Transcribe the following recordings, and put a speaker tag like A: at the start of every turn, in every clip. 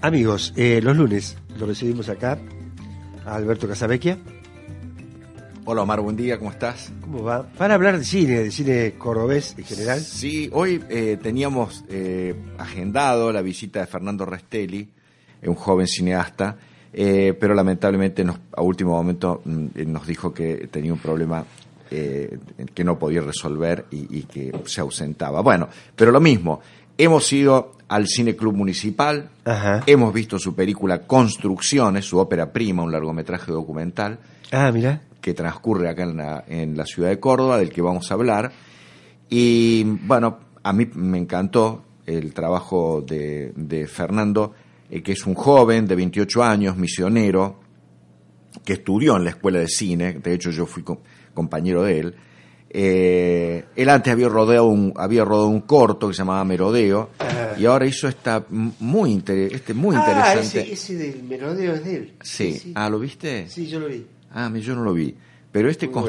A: Amigos, eh, los lunes lo recibimos acá a Alberto Casavecchia.
B: Hola Omar, buen día, ¿cómo estás?
A: ¿Cómo va? Para hablar de cine, de cine cordobés en general.
B: Sí, hoy eh, teníamos eh, agendado la visita de Fernando Restelli, un joven cineasta, eh, pero lamentablemente nos, a último momento mm, nos dijo que tenía un problema que no podía resolver y, y que se ausentaba. Bueno, pero lo mismo, hemos ido al Cine Club Municipal,
A: Ajá.
B: hemos visto su película Construcciones, su ópera prima, un largometraje documental,
A: Ah, mira.
B: que transcurre acá en la, en la ciudad de Córdoba, del que vamos a hablar. Y bueno, a mí me encantó el trabajo de, de Fernando, eh, que es un joven de 28 años, misionero, que estudió en la escuela de cine, de hecho yo fui co- compañero de él. Eh, él antes había rodado, un, había rodado un corto que se llamaba Merodeo. Y ahora hizo esta muy, inter- este muy
A: ah,
B: interesante.
A: ese, ese del merodeo es de él.
B: Sí. Ah, ¿lo viste?
A: Sí, yo lo vi.
B: Ah, yo no lo vi. Pero este
A: Muy bueno.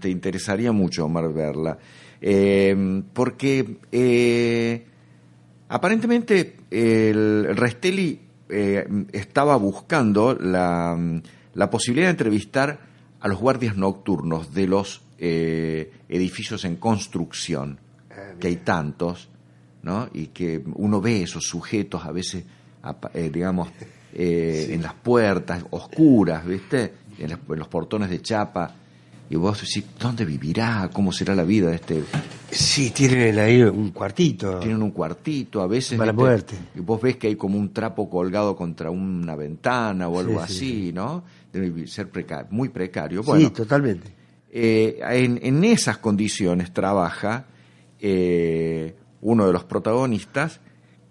B: Te interesaría mucho, Omar, verla. Eh, porque eh, aparentemente el, el Restelli eh, estaba buscando la, la posibilidad de entrevistar a los guardias nocturnos de los eh, edificios en construcción,
A: Ah,
B: que hay tantos, ¿no? Y que uno ve esos sujetos a veces, eh, digamos, eh, en las puertas oscuras, ¿viste? En, las- en los portones de chapa. Y vos decís, ¿dónde vivirá? ¿Cómo será la vida de este?
A: Sí, tienen ahí un cuartito.
B: Tienen un cuartito, a veces.
A: Mala
B: ¿viste?
A: muerte.
B: Y vos ves que hay como un trapo colgado contra una ventana o algo
A: Sí, sí,
B: así, ¿no? Debe ser preca- muy precario. Bueno,
A: Sí, totalmente.
B: eh, en, en esas condiciones trabaja eh, uno de los protagonistas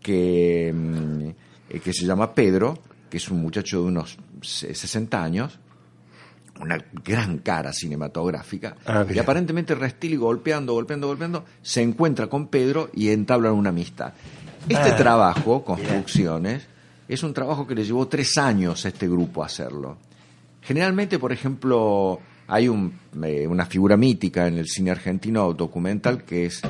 B: que, mm, eh, que se llama Pedro, que es un muchacho de unos se- 60 años, una gran cara cinematográfica,
A: Ah,
B: y aparentemente Restil golpeando, golpeando, golpeando, se encuentra con Pedro y entablan una amistad. Este
A: Ah,
B: trabajo, Construcciones, es un trabajo que le llevó tres años a este grupo hacerlo. Generalmente, por ejemplo, hay un, eh, una figura mítica en el cine argentino documental que es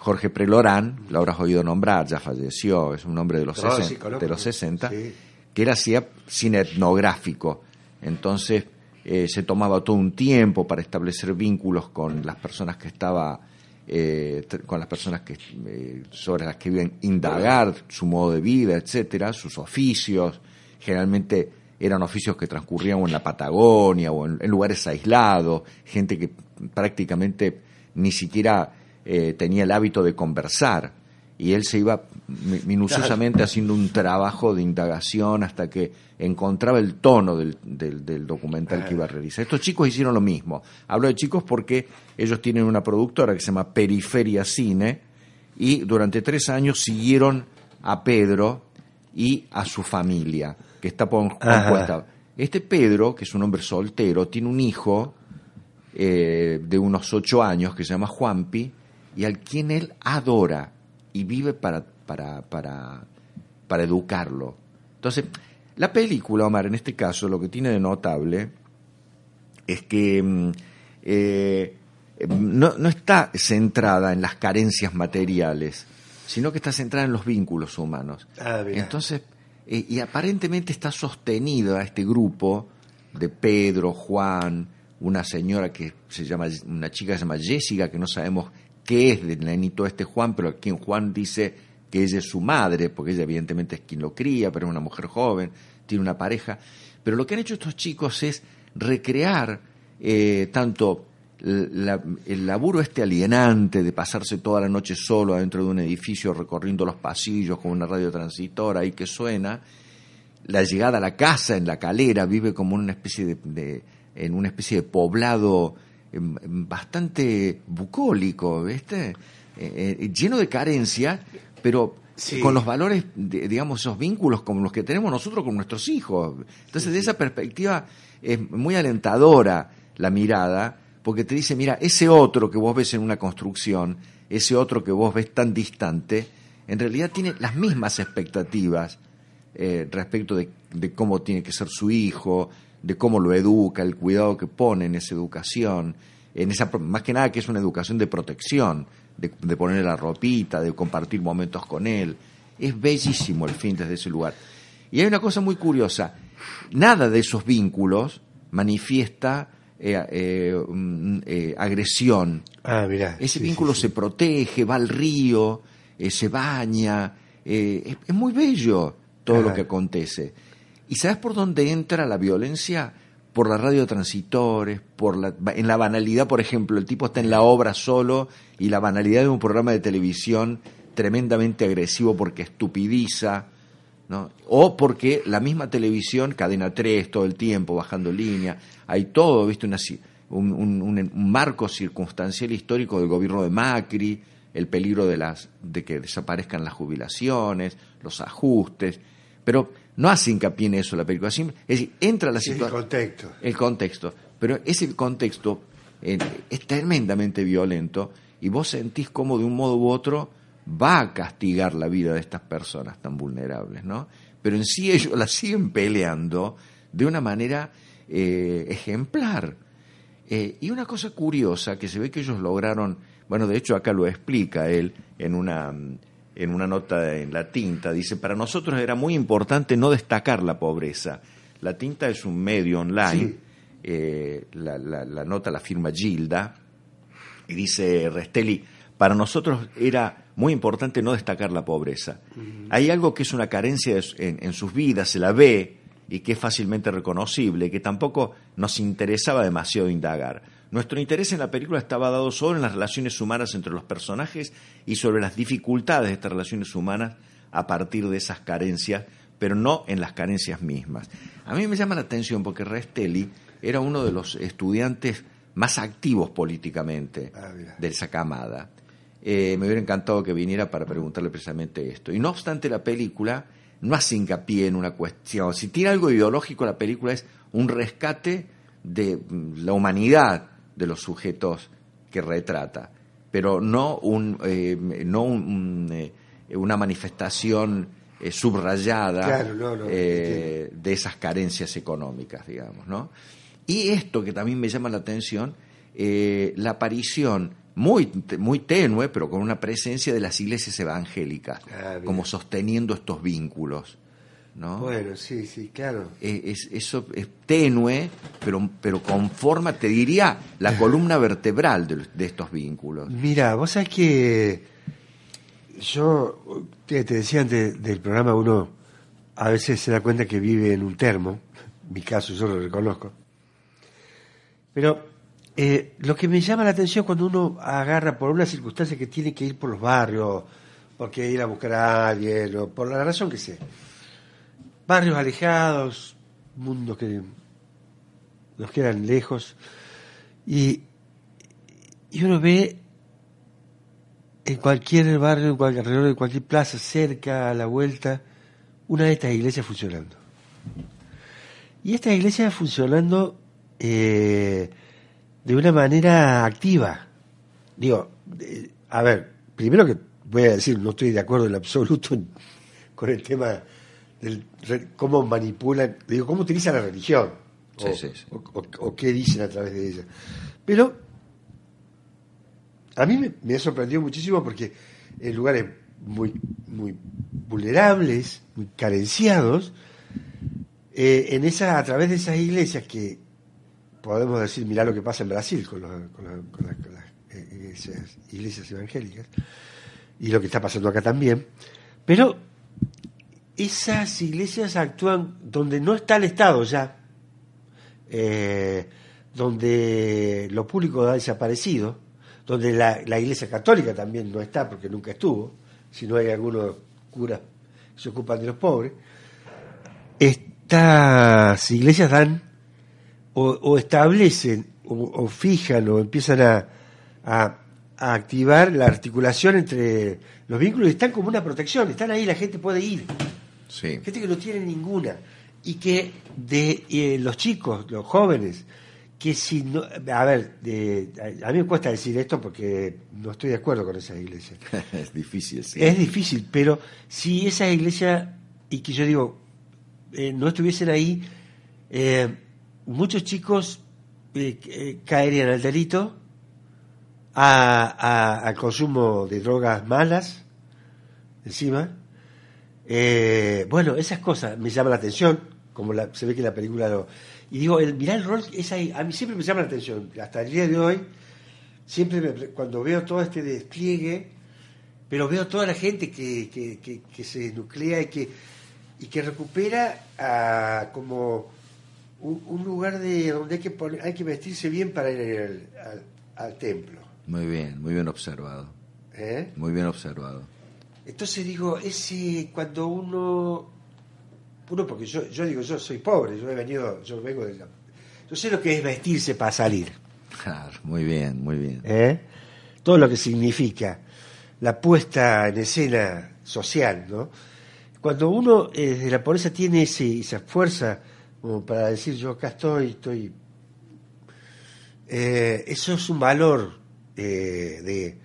B: Jorge Prelorán, lo habrás oído nombrar, ya falleció, es un hombre de los,
A: No,
B: 60,
A: sí, conozco.
B: de los 60,
A: Sí.
B: que él hacía cine etnográfico. Entonces eh, se tomaba todo un tiempo para establecer vínculos con las personas que estaba eh, con las personas que eh, sobre las que iban indagar su modo de vida, etcétera, sus oficios. Generalmente eran oficios que transcurrían en la Patagonia o en, en lugares aislados, gente que prácticamente ni siquiera eh, tenía el hábito de conversar. Y él se iba mi- minuciosamente haciendo un trabajo de indagación hasta que encontraba el tono del, del- del documental que iba a realizar. Estos chicos hicieron lo mismo. Hablo de chicos porque ellos tienen una productora que se llama Periferia Cine y durante tres años siguieron a Pedro y a su familia, que está
A: Ajá.
B: compuesta. Este Pedro, que es un hombre soltero, tiene un hijo eh, de unos ocho años que se llama Juanpi y al quien él adora y vive para, para, para, para educarlo. Entonces, la película, Omar, en este caso, lo que tiene de notable es que mm, eh, no, no está centrada en las carencias materiales, sino que está centrada en los vínculos humanos.
A: Ah.
B: Entonces, eh, y aparentemente está sostenido a este grupo de Pedro, Juan, una señora que se llama, una chica que se llama Jessica, que no sabemos qué es del nenito este Juan, pero a quien Juan dice que ella es su madre, porque ella evidentemente es quien lo cría, pero es una mujer joven, tiene una pareja. Pero lo que han hecho estos chicos es recrear eh, tanto el laburo este alienante de pasarse toda la noche solo adentro de un edificio recorriendo los pasillos con una radio transistora ahí que suena, la llegada a la casa en la calera, vive como una especie de, en una especie de poblado bastante bucólico, ¿viste? Eh, eh, lleno de carencia, pero con los valores, digamos, esos vínculos como los que tenemos nosotros con nuestros hijos. Entonces, de esa perspectiva es muy alentadora la mirada, porque te dice, mira, ese otro que vos ves en una construcción, ese otro que vos ves tan distante, en realidad tiene las mismas expectativas eh, respecto de, cómo tiene que ser su hijo, de cómo lo educa, el cuidado que pone en esa educación, en esa más que nada que es una educación de protección, de, de ponerle la ropita, de compartir momentos con él. Es bellísimo el fin desde ese lugar. Y hay una cosa muy curiosa, nada de esos vínculos manifiesta eh, eh, mm, eh, agresión.
A: Ah,
B: Ese vínculo se protege, va al río, se baña. Es, muy bello todo lo que acontece. ¿Y sabes por dónde entra la violencia? Por la radio transitores, por la, en la banalidad, por ejemplo, el tipo está en la obra solo y la banalidad de un programa de televisión tremendamente agresivo porque estupidiza, o porque la misma televisión, cadena 3 todo el tiempo, bajando línea, hay todo, ¿viste? un, un, marco circunstancial histórico del gobierno de Macri, el peligro de, las, de que desaparezcan las jubilaciones, los ajustes, pero no hace hincapié en eso la película, es decir, entra la situación...
A: El contexto.
B: El contexto, pero ese contexto eh, es tremendamente violento y vos sentís como de un modo u otro va a castigar la vida de estas personas tan vulnerables, ¿no? Pero en sí ellos la siguen peleando de una manera eh, ejemplar. Eh, y una cosa curiosa que se ve que ellos lograron, bueno, de hecho acá lo explica él en una, en una nota en la tinta, dice, para nosotros era muy importante no destacar la pobreza. La tinta es un medio online, eh, la, la nota la firma Gilda, y dice Restelli, para nosotros era muy importante no destacar la pobreza. Hay algo que es una carencia en, sus vidas, se la ve y que es fácilmente reconocible, que tampoco nos interesaba demasiado indagar. Nuestro interés en la película estaba dado solo en las relaciones humanas entre los personajes y sobre las dificultades de estas relaciones humanas a partir de esas carencias, pero no en las carencias mismas. A mí me llama la atención porque Restelli era uno de los estudiantes más activos políticamente ah, de esa camada. Eh, me hubiera encantado que viniera para preguntarle precisamente esto. Y no obstante, la película no hace hincapié en una cuestión. Si tiene algo ideológico, la película es un rescate de mm, la humanidad de los sujetos que retrata, pero no, un, eh, no eh, una manifestación subrayada de esas carencias económicas, digamos. ¿no? Y esto que también me llama la atención, la aparición muy, muy tenue, pero con una presencia de las iglesias evangélicas, ah, como sosteniendo estos vínculos. ¿No?
A: Bueno, sí, sí, claro.
B: Es, eso es tenue, pero, pero conforma, te diría, la columna vertebral de, estos vínculos.
A: Mira, vos sabés que yo, te, decía antes del programa, uno a veces se da cuenta que vive en un termo, en mi caso yo lo reconozco, pero eh, lo que me llama la atención cuando uno agarra por una circunstancia que tiene que ir por los barrios, porque ir a buscar a alguien, o por la razón que sea. Barrios alejados, mundos que nos quedan lejos, y, y uno ve en cualquier barrio, en cualquier, alrededor de cualquier plaza, cerca, a la vuelta, una de estas iglesias funcionando. Y estas iglesias funcionando eh, de una manera activa. Digo, a ver, primero que voy a decir, no estoy de acuerdo en absoluto con el tema del cómo manipulan, digo, cómo utilizan la religión. O, qué dicen a través de ella. Pero a mí me, ha sorprendido muchísimo porque en lugares muy, muy vulnerables, muy carenciados, eh, en esa, a través de esas iglesias que podemos decir, mirá lo que pasa en Brasil con, las eh, iglesias, evangélicas, y lo que está pasando acá también, pero esas iglesias actúan donde no está el Estado ya, eh, donde lo público ha desaparecido, donde la, iglesia católica también no está porque nunca estuvo, si no hay algunos curas que se ocupan de los pobres, estas iglesias dan o, establecen o, fijan o empiezan a, a activar la articulación entre los vínculos y están como una protección, están ahí, la gente puede ir.
B: Sí.
A: Gente que no tiene ninguna. Y que de eh, los chicos, los jóvenes, que si no. A ver, de- a mí me cuesta decir esto porque no estoy de acuerdo con esa iglesia.
B: es difícil, sí.
A: Es difícil, pero si esa iglesia, y que yo digo, eh, no estuviesen ahí, eh, muchos chicos eh, eh, caerían al delito, a- a- al consumo de drogas malas, encima. Eh, bueno, esas cosas me llaman la atención, como la- se ve que la película lo... Y digo, el mirar el rol, esa, a mí siempre me llama la atención, hasta el día de hoy, siempre me- cuando veo todo este despliegue, pero veo toda la gente que, que, que- que se nuclea y que, y que recupera a, como un, un lugar de donde hay que, poner- hay que vestirse bien para ir al, al- al templo.
B: Muy bien, muy bien observado.
A: ¿eh?
B: Muy bien observado.
A: Entonces digo, ese cuando uno, uno porque yo, yo digo, yo soy pobre, yo he venido, yo vengo de la, yo sé lo que es vestirse para salir,
B: Claro, muy bien, muy bien.
A: ¿eh? todo lo que significa la puesta en escena social, ¿no? Cuando uno eh, desde la pobreza tiene ese, esa fuerza como para decir yo acá estoy, estoy, eh, eso es un valor de,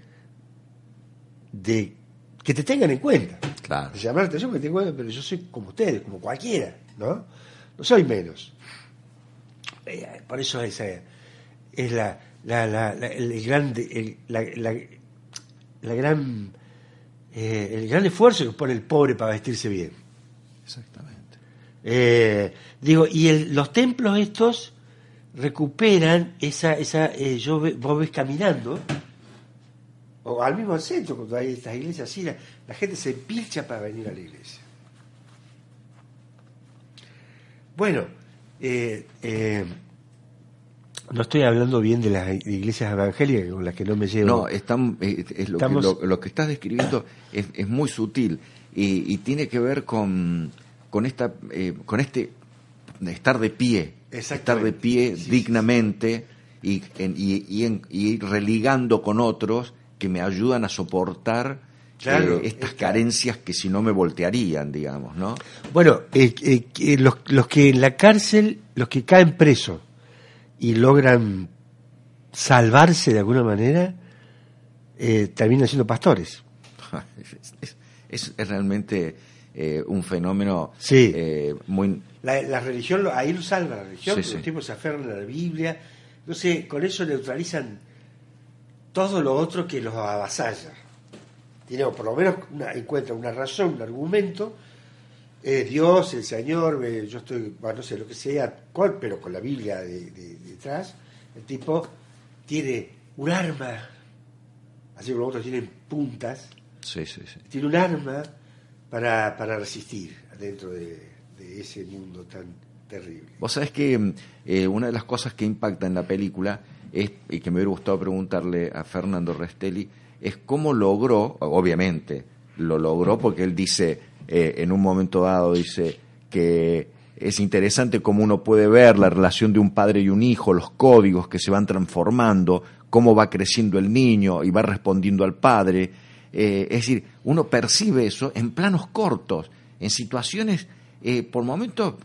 A: de que te tengan en cuenta.
B: Claro.
A: de llamar la atención que tengo, pero yo soy como ustedes, como cualquiera, ¿no? No soy menos. Eh, por eso esa es la, la, la, la- el grande, el, la, gran, eh, el gran esfuerzo que pone el pobre para vestirse bien.
B: Exactamente.
A: Eh, digo, y el- los templos estos recuperan esa, esa eh, yo ve- vos ves caminando, o al mismo centro, cuando hay estas iglesias así, la, la gente se pilcha para venir a la iglesia. Bueno, eh, eh, no estoy hablando bien de las iglesias evangélicas con las que no me llevo.
B: No, están, eh, es lo,
A: Estamos-
B: que, lo, lo que estás describiendo es, es muy sutil y, y tiene que ver con, con, esta, eh, con este estar de pie, estar de pie
A: Sí, sí,
B: dignamente Y, en- y, y en- y ir religando con otros que me ayudan a soportar
A: Claro,
B: eh, estas
A: es
B: carencias que si no me voltearían, digamos, ¿no?
A: Bueno, eh, eh, los, los que en la cárcel, los que caen presos y logran salvarse de alguna manera, terminan siendo pastores.
B: es, es- realmente un fenómeno
A: Sí.
B: muy...
A: La, la religión, ahí lo salva la religión,
B: Sí,
A: porque
B: sí.
A: los tipos se aferran a la Biblia. Entonces, con eso neutralizan todo lo otro que los avasalla. Tiene, o por lo menos una, encuentra una razón, un argumento. eh, Dios, el Señor, eh, yo estoy, bueno, no sé, lo que sea, cuál, pero con la Biblia de- de- detrás. El tipo tiene un arma, así como los otros tienen puntas,
B: Sí, sí, sí.
A: tiene un arma para, para resistir dentro de, de ese mundo tan terrible.
B: Vos sabés que mm, eh, una de las cosas que impacta en la película es, y que me hubiera gustado preguntarle a Fernando Restelli, es cómo logró, obviamente, lo logró porque él dice, eh, en un momento dado, dice que es interesante cómo uno puede ver la relación de un padre y un hijo, los códigos que se van transformando, cómo va creciendo el niño y va respondiendo al padre. Eh, es decir, uno percibe eso en planos cortos, en situaciones eh, por momentos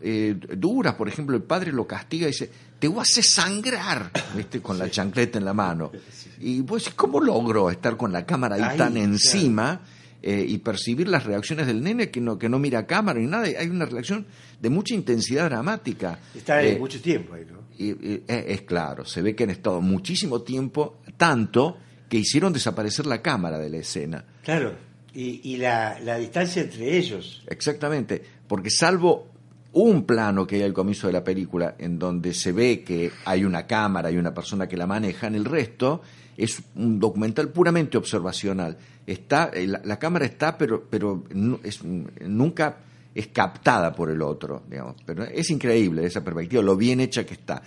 B: duras. Por ejemplo, el padre lo castiga y dice, te voy a hacer sangrar, ¿viste? con la chancleta en la mano. Y decís, ¿cómo logró estar con la cámara ahí,
A: Ahí,
B: tan
A: claro.
B: encima eh, y percibir las reacciones del nene que no, que no mira cámara ni nada? Hay una reacción de mucha intensidad dramática.
A: Está
B: Eh,
A: eh, mucho tiempo ahí, ¿no?
B: y- y- es, es claro, se ve que han estado muchísimo tiempo, tanto que hicieron desaparecer la cámara de la escena.
A: Claro. Y, y la, la distancia entre ellos.
B: Exactamente, porque salvo un plano que hay al comienzo de la película en donde se ve que hay una cámara y una persona que la maneja, en el resto es un documental puramente observacional. Está, eh, la, la cámara está, pero, pero es, nunca es captada por el otro, digamos. Pero es increíble esa perspectiva, lo bien hecha que está.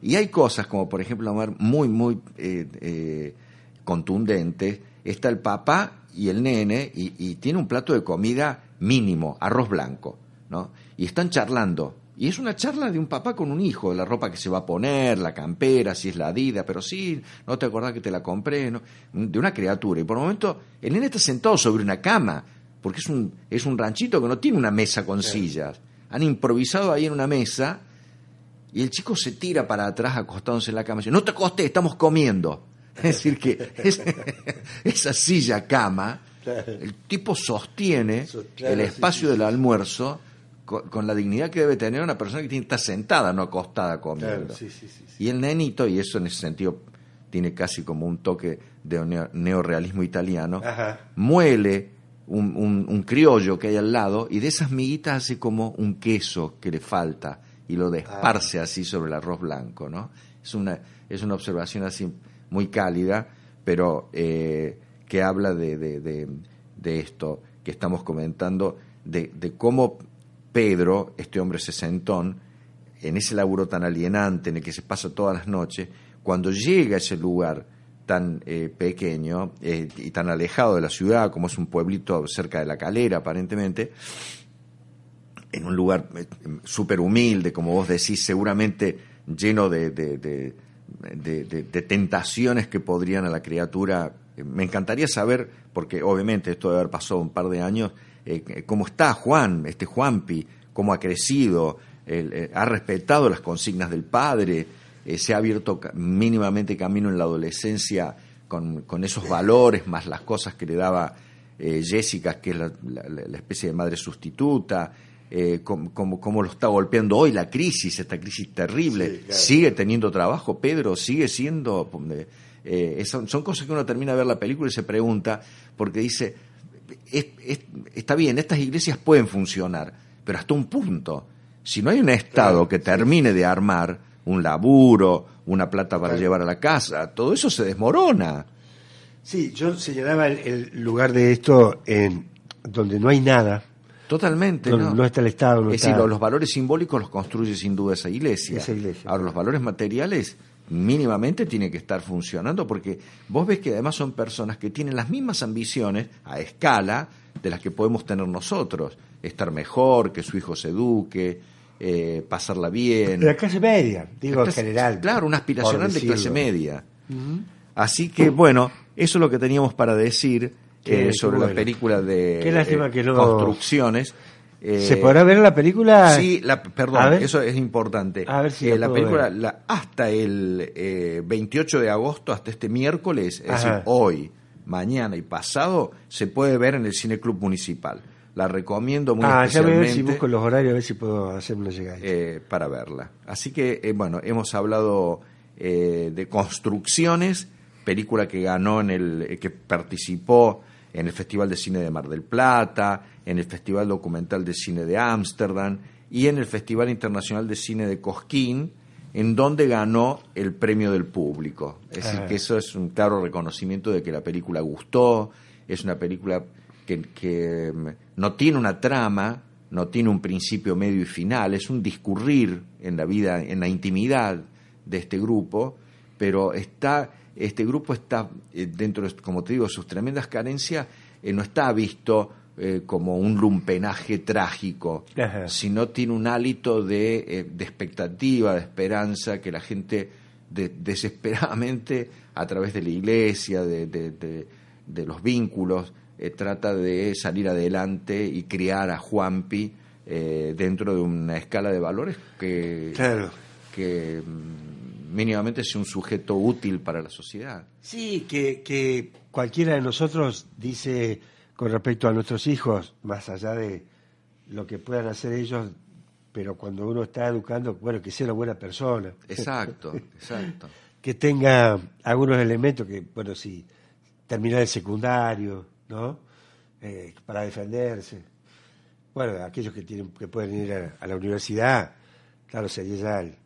B: Y hay cosas como, por ejemplo, muy, muy eh, eh, contundentes. Está el papá y el nene y, y tiene un plato de comida mínimo, arroz blanco, ¿no? Y están charlando Y es una charla de un papá con un hijo, de la ropa que se va a poner, la campera, si es la Adidas, pero sí, no te acordás que te la compré, ¿no? de una criatura. Y por un momento el nene está sentado sobre una cama, porque es un, es un ranchito que no tiene una mesa con sillas. Han improvisado ahí en una mesa y el chico se tira para atrás acostándose en la cama y dice, no te acostes, estamos comiendo. Es decir, que esa silla cama, el tipo sostiene el espacio del almuerzo con, la dignidad que debe tener una persona que tiene, está sentada, no acostada comiendo. y el nenito, y eso en ese sentido tiene casi como un toque de neorealismo italiano, muele un, criollo que hay al lado y de esas miguitas hace como un queso que le falta y lo desparce ah. así sobre el arroz blanco, ¿no? Es una, es una observación así muy cálida, pero eh, que habla de, de, esto que estamos comentando, de, cómo Pedro, este hombre sesentón, en ese laburo tan alienante en el que se pasa todas las noches, cuando llega a ese lugar tan eh, pequeño eh, y tan alejado de la ciudad, como es un pueblito cerca de la calera aparentemente, en un lugar súper humilde, como vos decís, seguramente lleno de, de, tentaciones que podrían a la criatura. Eh, me encantaría saber, porque obviamente esto debe haber pasado un par de años, eh, cómo está Juan, este Juanpi, cómo ha crecido, eh, ha respetado las consignas del padre, se ha abierto mínimamente camino en la adolescencia con, con, esos valores, más las cosas que le daba Jessica, que es la, especie de madre sustituta. Eh, cómo, lo está golpeando hoy la crisis, esta crisis terrible. Sigue teniendo trabajo, Pedro, sigue siendo... Eh, son, cosas que uno termina de ver la película y se pregunta, porque dice, está bien, estas iglesias pueden funcionar, pero hasta un punto. Si no hay un Estado que termine de armar un laburo, una plata para llevar a la casa, todo eso se desmorona.
A: Sí, yo señalaba el lugar de esto en donde no hay nada,
B: Totalmente.
A: No, está el Estado.
B: es decir, los valores simbólicos los construye sin duda esa iglesia. Ahora, los valores materiales mínimamente tienen que estar funcionando porque vos ves que además son personas que tienen las mismas ambiciones a escala de las que podemos tener nosotros. Estar mejor, que su hijo se eduque, eh, pasarla bien.
A: La clase media, digo en general.
B: Claro, una aspiracional de clase media. Así que, bueno, eso es lo que teníamos para decir sobre la película de construcciones.
A: ¿Se podrá ver la película?
B: Sí, la, perdón, eso es importante. A ver si eh, la película la, hasta el 28 eh, de agosto, hasta este miércoles, es decir, hoy, mañana y pasado, se puede ver en el Cine Club Municipal. La recomiendo muy ah, especialmente.
A: Ya ver si busco los horarios, a ver si puedo hacerme llegar.
B: Eh, para verla. Así que, bueno, hemos hablado de construcciones, película que ganó en el, que participó en el Festival de Cine de Mar del Plata, en el Festival Documental de Cine de Ámsterdam y en el Festival Internacional de Cine de Cosquín, en donde ganó el premio del público. Es decir, que eso es un claro reconocimiento de que la película gustó, es una película que, mm, no tiene una trama, no tiene un principio, medio y final, es un discurrir en la vida, en la intimidad de este grupo, pero está este grupo está, eh, dentro, de, como te digo, sus tremendas carencias, eh, no está visto eh, como un lumpenaje trágico, sino tiene un hálito de, de, expectativa, de esperanza, que la gente desesperadamente, a través de la iglesia, de, de los vínculos, trata de salir adelante y criar a Juanpi dentro de una escala de valores que, que mm, mínimamente es un sujeto útil para la sociedad.
A: Sí, que, que cualquiera de nosotros dice con respecto a nuestros hijos, más allá de lo que puedan hacer ellos, pero cuando uno está educando, bueno, que sea una buena persona.
B: Exacto, exacto.
A: que tenga algunos elementos que, bueno, sí, terminar el secundario, ¿no? Eh, para defenderse. Bueno, aquellos que tienen que pueden ir a, la universidad, claro, sería ya el,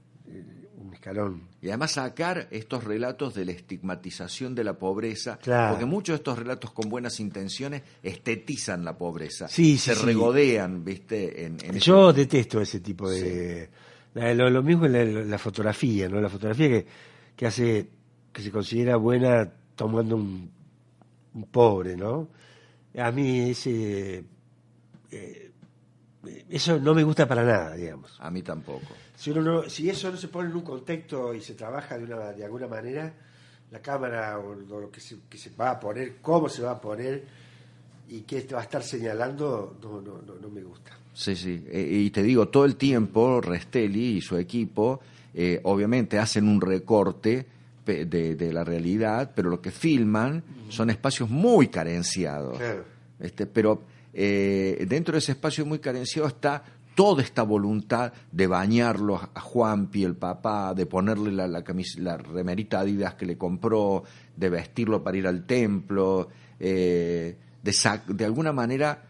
A: un escalón.
B: Y además sacar estos relatos de la estigmatización de la pobreza, porque muchos de estos relatos con buenas intenciones estetizan la pobreza,
A: sí,
B: se regodean, ¿viste? En,
A: Yo detesto ese tipo de... Lo, mismo en la, fotografía, ¿no? La fotografía que, que hace, que se considera buena tomando un, pobre, ¿no? A mí ese... Eh, eso no me gusta para nada, digamos.
B: A mí tampoco.
A: Si, uno no, si eso no se pone en un contexto y se trabaja de, una, de alguna manera, la cámara o, lo que se, que se va a poner, cómo se va a poner y qué va a estar señalando, no, no, no, no me gusta.
B: Sí, sí. Eh, y te digo, todo el tiempo Restelli y su equipo eh, obviamente hacen un recorte de, de, la realidad, pero lo que filman son espacios muy carenciados.
A: Claro.
B: Este, pero eh, dentro de ese espacio muy carenciado está toda esta voluntad de bañarlo a Juanpi, el papá, de ponerle la, la, la remerita Adidas que le compró, de vestirlo para ir al templo, eh, de, de alguna manera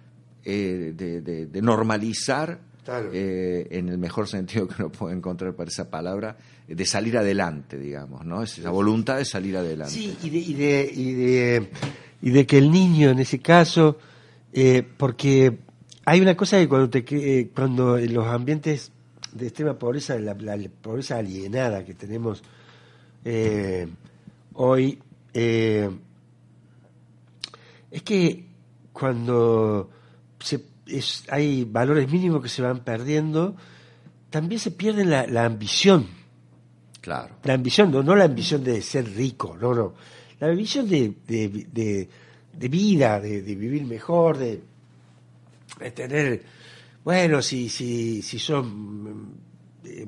B: eh, de, de, de, normalizar,
A: claro.
B: eh, en el mejor sentido que uno puede encontrar para esa palabra, de salir adelante, digamos, ¿no? Es esa voluntad de salir adelante.
A: Sí, y de, y de, y de, y de que el niño en ese caso, porque hay una cosa que cuando, te, eh, cuando en los ambientes de extrema pobreza, la, la pobreza alienada que tenemos eh, hoy, eh, es que cuando se, es, hay valores mínimos que se van perdiendo, también se pierde la, la ambición.
B: Claro.
A: La ambición, no, no la ambición de ser rico, no, no. La ambición de, de, de, de vida, de, de, vivir mejor, de, de tener, bueno, si, si, si son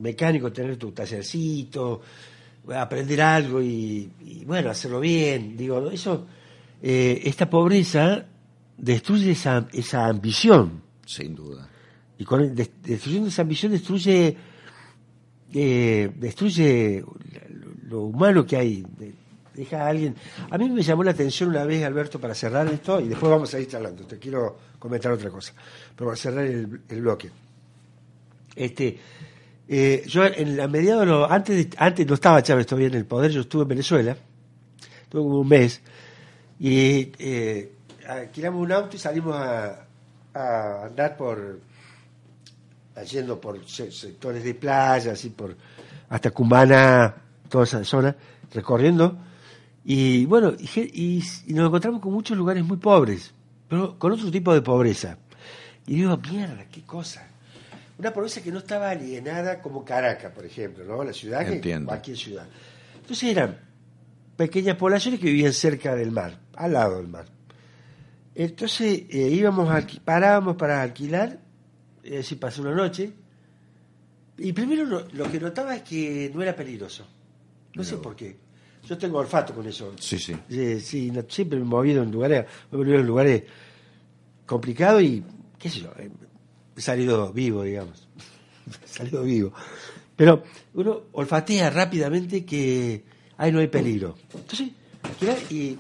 A: mecánico, tener tu tallercito, aprender algo y, y bueno, hacerlo bien. Digo, eso, eh, esta pobreza destruye esa, esa ambición.
B: Sin duda.
A: Y con destruyendo esa ambición destruye eh, destruye lo humano que hay. Deja a alguien. A mí me llamó la atención una vez, Alberto, para cerrar esto, y después vamos a ir charlando. Te quiero comentar otra cosa, pero para cerrar el, bloque. Este, eh, yo en la mediados, antes, antes no estaba Chávez todavía en el poder, yo estuve en Venezuela, estuve como un mes, y eh, alquilamos un auto y salimos a, andar por yendo por sectores de playa, así por hasta Cumbana, toda esa zona, recorriendo. Y bueno, y, nos encontramos con muchos lugares muy pobres, pero con otro tipo de pobreza. Y digo, mierda, qué cosa. Una pobreza que no estaba alienada como Caracas, por ejemplo, ¿no? La ciudad que
B: Entiendo.
A: cualquier ciudad. Entonces eran pequeñas poblaciones que vivían cerca del mar, al lado del mar. Entonces eh, íbamos a, parábamos para alquilar es decir, pasé una noche. Y primero lo, lo, que notaba es que no era peligroso. No, no, sé por qué. Yo tengo olfato con eso.
B: Sí, sí.
A: Eh, sí no, siempre me he movido en lugares, me he movido en lugares complicados y, qué sé yo, he salido vivo, digamos. he salido vivo. Pero uno olfatea rápidamente que ahí no hay peligro. Entonces, y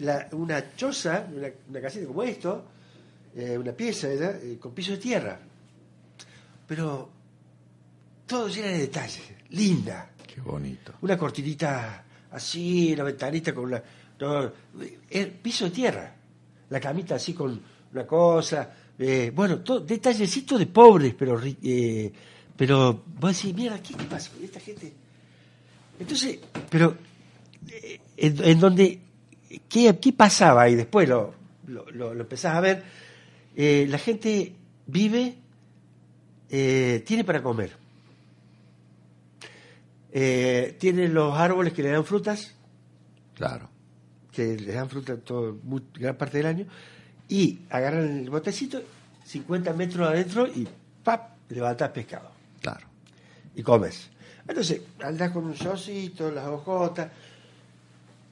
A: la, una choza, una, una casita como esto, eh, una pieza eh, con piso de tierra pero todo lleno de detalles, linda.
B: Qué bonito.
A: Una cortinita así, la ventanita con una... No, el piso de tierra, la camita así con una cosa, eh, bueno, todo, detallecito de pobres, pero eh, pero vos decís, mierda, ¿qué pasa con esta gente? Entonces, pero eh, en, en, donde, ¿qué, ¿qué, pasaba? Y después lo, lo, lo, empezás a ver, eh, la gente vive eh, tiene para comer. Eh, tiene los árboles que le dan frutas.
B: Claro.
A: Que le dan fruta todo, muy, gran parte del año. Y agarran el botecito, 50 metros adentro y ¡pap! levantas pescado.
B: Claro.
A: Y comes. Entonces, andás con un socito, las hojotas.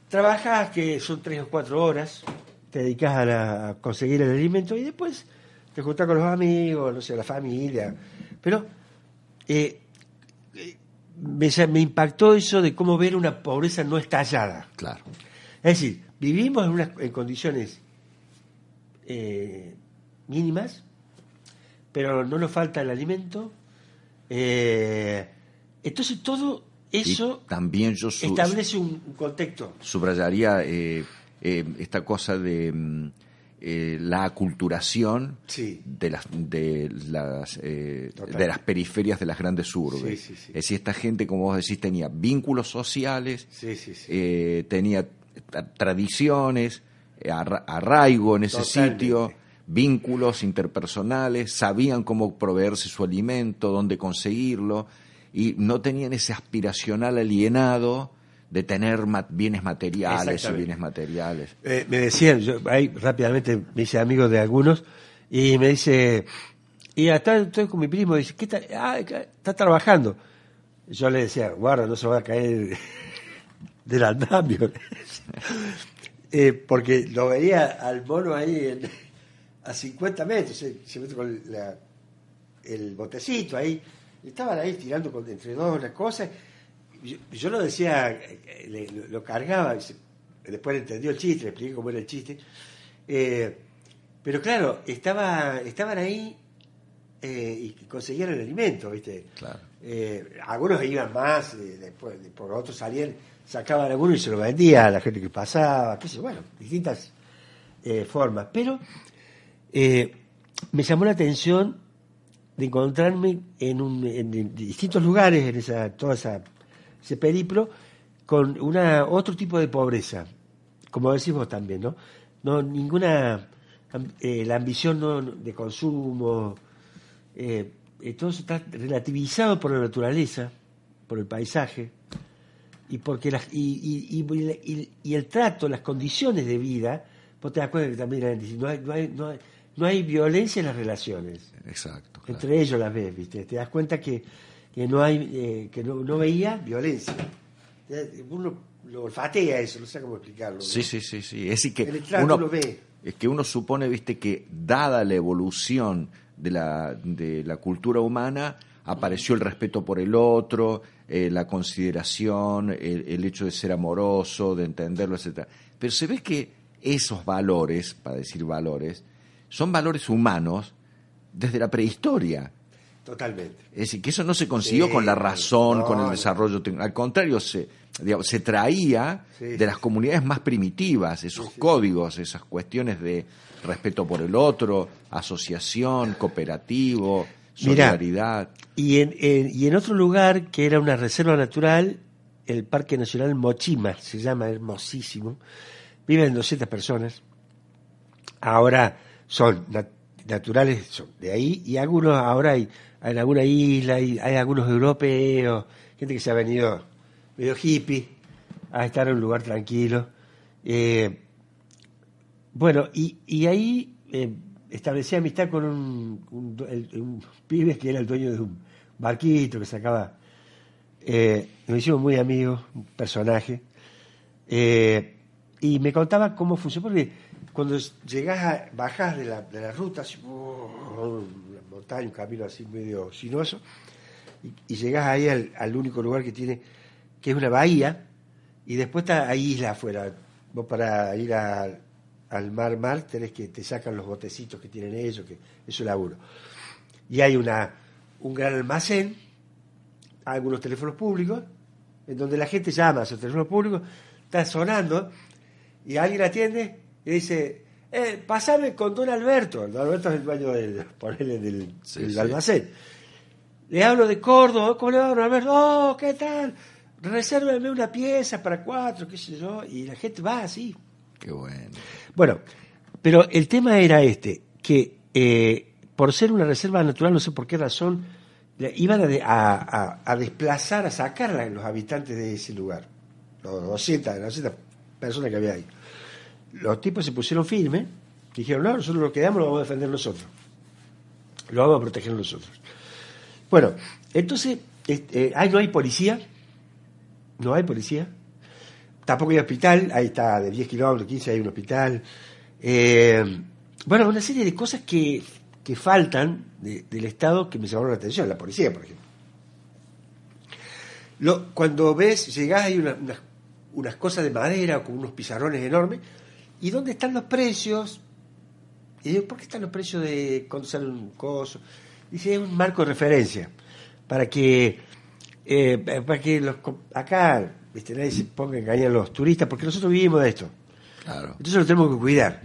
A: Trabajas que son tres o cuatro horas. Te dedicas a, la, a conseguir el alimento y después te juntas con los amigos, no sé, la familia. Pero eh, me, me, impactó eso de cómo ver una pobreza no estallada.
B: Claro.
A: Es decir, vivimos en, unas, en condiciones eh, mínimas, pero no nos falta el alimento. Eh, entonces todo eso
B: y también yo
A: establece un, un contexto.
B: Subrayaría esta cosa de eh, la aculturación
A: sí.
B: de las de las eh, de las periferias de las grandes urbes.
A: Sí, sí,
B: es decir, esta gente, como vos decís, tenía vínculos sociales,
A: eh,
B: tenía tradiciones, arraigo en ese
A: Totalmente.
B: sitio, vínculos interpersonales, sabían cómo proveerse su alimento, dónde conseguirlo, y no tenían ese aspiracional alienado de tener bienes materiales o bienes materiales.
A: Eh, me decían, yo ahí rápidamente me hice amigo de algunos, y me dice, y hasta estoy con mi primo, dice, ¿qué está? Ah, está trabajando. Yo le decía, guarda, no se va a caer del andamio. eh, porque lo veía al mono ahí a 50 metros, se, mete con el botecito ahí. Estaban ahí tirando con, entre dos una cosa. Yo, lo decía, lo, cargaba, después entendió el chiste, le expliqué cómo era el chiste. Eh, pero claro, estaba, estaban ahí eh, y conseguían el alimento, ¿viste? Eh, algunos iban más, después, por otros salían, sacaban algunos y se lo vendían a la gente que pasaba, qué sé, bueno, distintas formas. Pero me llamó la atención de encontrarme en, un, en distintos lugares, en esa, toda esa, ese periplo, con una otro tipo de pobreza, como decís vos también, ¿no? No, ninguna, eh, la ambición no, de consumo, eh, eh, todo eso está relativizado por la naturaleza, por el paisaje, y porque las, y, y, y, el trato, las condiciones de vida, vos te das cuenta que también no hay, no hay, no hay no hay violencia en las relaciones.
B: Exacto.
A: Entre ellos las ves, ¿viste? Te das cuenta que, que no hay eh, que no, no, veía violencia. Uno lo olfatea eso, no sé cómo explicarlo.
B: Sí, sí, sí, sí. Es que uno lo ve. Es que uno supone, viste, que dada la evolución de la, de la cultura humana, apareció el respeto por el otro, eh, la consideración, el, el, hecho de ser amoroso, de entenderlo, etcétera. Pero se ve que esos valores, para decir valores, son valores humanos desde la prehistoria.
A: Totalmente.
B: Es decir, que eso no se consiguió con la razón, con el desarrollo Al contrario, se, se traía de las comunidades más primitivas, esos códigos, esas cuestiones de respeto por el otro, asociación, cooperativo, solidaridad.
A: y, en, y en otro lugar que era una reserva natural, el Parque Nacional Mochima, se llama hermosísimo, viven 200 personas. Ahora son naturales son de ahí y algunos ahora hay en alguna isla hay, hay, algunos europeos gente que se ha venido medio hippie a estar en un lugar tranquilo. Eh, bueno y, ahí eh, establecí amistad con un, un, pibe que era el dueño de un barquito que sacaba eh, nos hicimos muy amigos un personaje eh, y me contaba cómo funcionó porque cuando llegas bajas de la, de la ruta, así, oh, montaña, un camino así medio sinuoso, y, llegas ahí al, único lugar que tiene, que es una bahía, y después está ahí isla afuera. Vos para ir al mar mar tenés que te sacan los botecitos que tienen ellos, que eso es laburo. Y hay una un gran almacén, algunos teléfonos públicos, en donde la gente llama a esos teléfonos públicos, está sonando, y alguien atiende, y dice, eh, pasame con don Alberto. Don Alberto es el dueño del, ponerle del, almacén. Le hablo de Córdoba, ¿cómo le va don Alberto? Oh, ¿qué tal? Resérveme una pieza para cuatro, qué sé yo, y la gente va así.
B: Qué bueno.
A: Bueno, pero el tema era este, que eh, por ser una reserva natural, no sé por qué razón, iban a, a, desplazar, a sacar a los habitantes de ese lugar, los 200, 200 personas que había ahí los tipos se pusieron firmes, dijeron, no, nosotros lo quedamos, lo vamos a defender nosotros, lo vamos a proteger nosotros. Bueno, entonces, este, ahí no hay policía, no hay policía, tampoco hay hospital, ahí está de 10 kilómetros, 15 hay un hospital. Eh, bueno, una serie de cosas que, que faltan del Estado que me llamaron la atención, la policía, por ejemplo. Lo, cuando ves, llegás, hay unas, unas cosas de madera con unos pizarrones enormes, ¿Y dónde están los precios? Y digo, ¿por qué están los precios de cuando sale un coso? Dice, es un marco de referencia para que, eh, para que los, acá ¿viste? nadie se ponga a engañar a los turistas, porque nosotros vivimos de esto. Claro. Entonces lo tenemos que cuidar.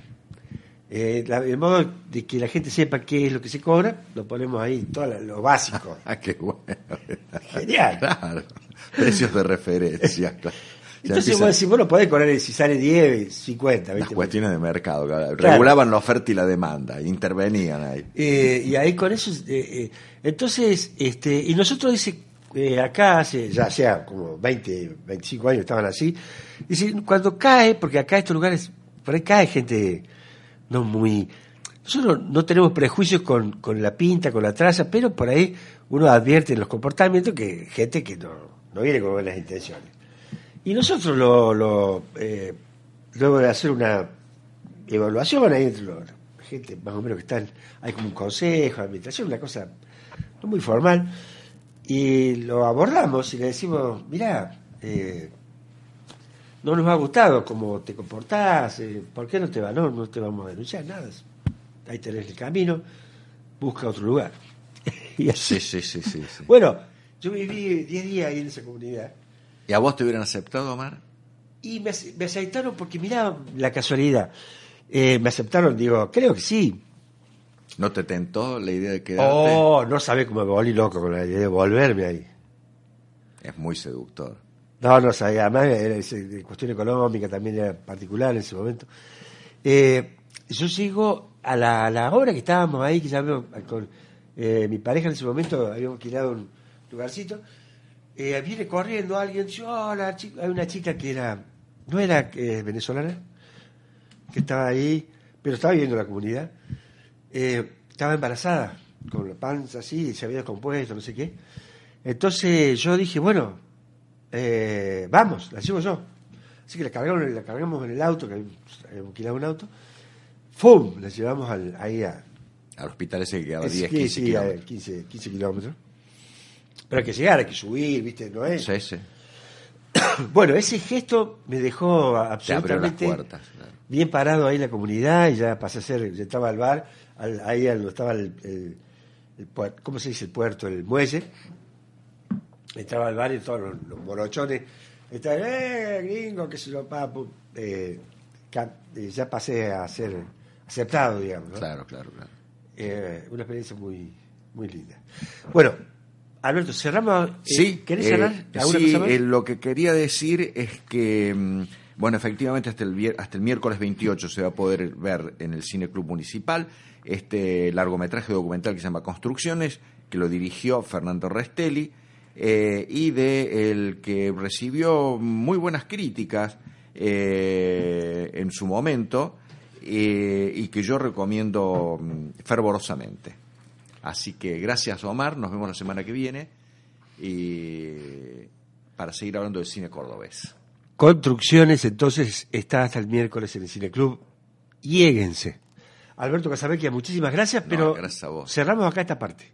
A: Eh, el modo de que la gente sepa qué es lo que se cobra, lo ponemos ahí, todo lo básico.
B: ah, qué bueno.
A: Genial.
B: Claro. Precios de referencia.
A: Entonces
B: empieza-
A: vos decís, bueno, podés correr si sale 10, 50,
B: Las cuestiones de mercado, claro. Regulaban la oferta y la demanda, intervenían ahí.
A: Eh, y ahí con eso, eh, eh, entonces, este, y nosotros dice, eh, acá hace, ya sea como 20, 25 años estaban así, dice, cuando cae, porque acá estos lugares, por ahí cae gente no muy, nosotros no tenemos prejuicios con, con la pinta, con la traza, pero por ahí uno advierte en los comportamientos que gente que no, no viene con buenas intenciones. Y nosotros lo, lo eh, luego de hacer una evaluación ahí la gente más o menos que están, hay como un consejo, administración, una cosa no muy formal, y lo abordamos y le decimos, mirá, eh, no nos ha gustado cómo te comportás, eh, ¿por qué no te va? No, no te vamos a denunciar, nada. Ahí tenés el camino, busca otro lugar. y así.
B: Sí, sí, sí, sí, sí.
A: Bueno, yo viví 10 días ahí en esa comunidad.
B: ¿Y a vos te hubieran aceptado, Omar?
A: Y me, ace- me aceptaron porque, mirá, la casualidad. Eh, me aceptaron, digo, creo que sí.
B: ¿No te tentó la idea de quedarte?
A: Oh, no sabés cómo me volví loco con la idea de volverme ahí.
B: Es muy seductor.
A: No, no sabía. Además, era de cuestión económica también era particular en ese momento. Eh, yo llego a la, a la hora que estábamos ahí, que ya con eh, mi pareja en ese momento, habíamos alquilado un lugarcito. Eh, viene corriendo alguien, dice, hola, chico. hay una chica que era, no era eh, venezolana, que estaba ahí, pero estaba viviendo en la comunidad. Eh, estaba embarazada, con la panza así, se había descompuesto, no sé qué. Entonces yo dije, bueno, eh, vamos, la llevo yo. Así que la cargamos, la cargamos en el auto, que habíamos alquilado un auto. ¡Fum! La llevamos al- ahí a,
B: Al hospital ese que quedaba
A: es
B: 10,
A: que
B: 15
A: sí, a
B: kilómetros.
A: 15, 15 kilómetros. Pero hay que llegar, hay que subir, ¿viste? No es.
B: Sí, sí.
A: Bueno, ese gesto me dejó
B: las
A: absolutamente
B: puertas. claro.
A: bien parado ahí en la comunidad y ya pasé a ser, ya estaba al bar, al- ahí donde estaba el, el- el puer- ¿cómo se dice el puerto? El muelle. Entraba al bar y todos los, los morochones estaban, ¡eh, gringo! qué sé yo, papu. Eh, eh, ya pasé a ser aceptado, digamos. ¿no?
B: Claro, claro, claro.
A: Eh, una experiencia muy, muy linda. Bueno, Alberto, cerramos. eh,
B: Sí,
A: ¿Querés
B: eh,
A: cerrar? ¿Alguna
B: sí,
A: cosa más?
B: eh, lo que quería decir es que, mm, bueno, efectivamente hasta el, hasta el miércoles 28 se va a poder ver en el Cine Club Municipal este largometraje documental que se llama Construcciones, que lo dirigió Fernando Restelli, eh, y de el que recibió muy buenas críticas eh, en su momento, eh, y que yo recomiendo mm, fervorosamente. Así que gracias Omar, nos vemos la semana que viene y para seguir hablando del cine cordobés.
A: Construcciones, entonces, está hasta el miércoles en el Cineclub. Lléguense. Alberto Casabecchia, muchísimas gracias,
B: No,
A: pero
B: gracias a vos.
A: cerramos acá esta parte.